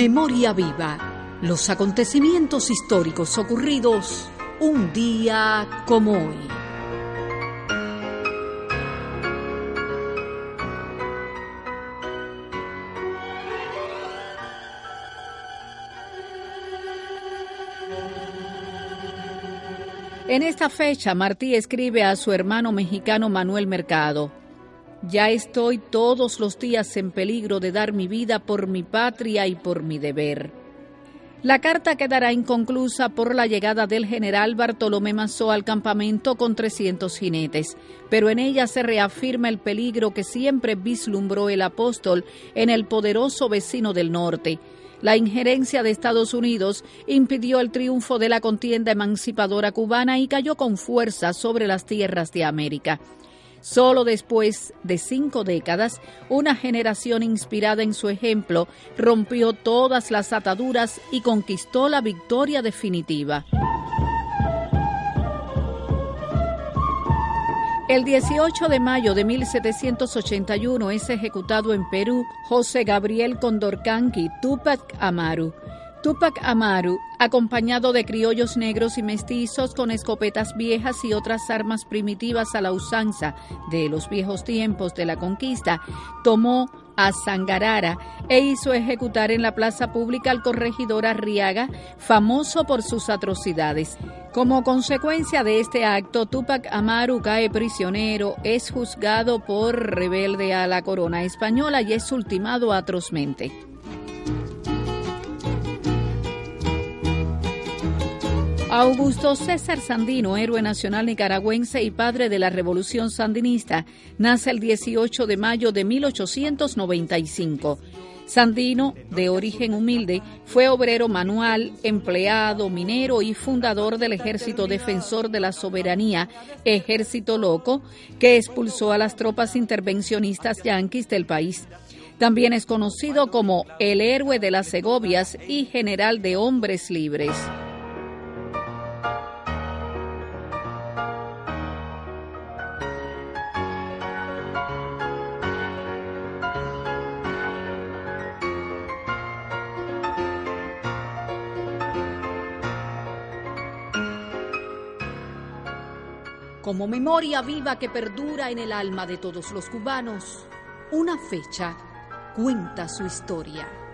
Memoria viva. Los acontecimientos históricos ocurridos un día como hoy. En esta fecha, Martí escribe a su hermano mexicano Manuel Mercado. Ya estoy todos los días en peligro de dar mi vida por mi patria y por mi deber. La carta quedará inconclusa por la llegada del general Bartolomé Mazó al campamento con 300 jinetes, pero en ella se reafirma el peligro que siempre vislumbró el apóstol en el poderoso vecino del norte. La injerencia de Estados Unidos impidió el triunfo de la contienda emancipadora cubana y cayó con fuerza sobre las tierras de América. Solo después de cinco décadas, una generación inspirada en su ejemplo rompió todas las ataduras y conquistó la victoria definitiva. El 18 de mayo de 1781 es ejecutado en Perú José Gabriel Condorcanqui Tupac Amaru. Tupac Amaru, acompañado de criollos negros y mestizos con escopetas viejas y otras armas primitivas a la usanza de los viejos tiempos de la conquista, tomó a Sangarara e hizo ejecutar en la plaza pública al corregidor Arriaga, famoso por sus atrocidades. Como consecuencia de este acto, Tupac Amaru cae prisionero, es juzgado por rebelde a la corona española y es ultimado atrozmente. Augusto César Sandino, héroe nacional nicaragüense y padre de la revolución sandinista, nace el 18 de mayo de 1895. Sandino, de origen humilde, fue obrero manual, empleado, minero y fundador del Ejército Defensor de la Soberanía, Ejército Loco, que expulsó a las tropas intervencionistas yanquis del país. También es conocido como el héroe de las Segovias y general de hombres libres. Como memoria viva que perdura en el alma de todos los cubanos, una fecha cuenta su historia.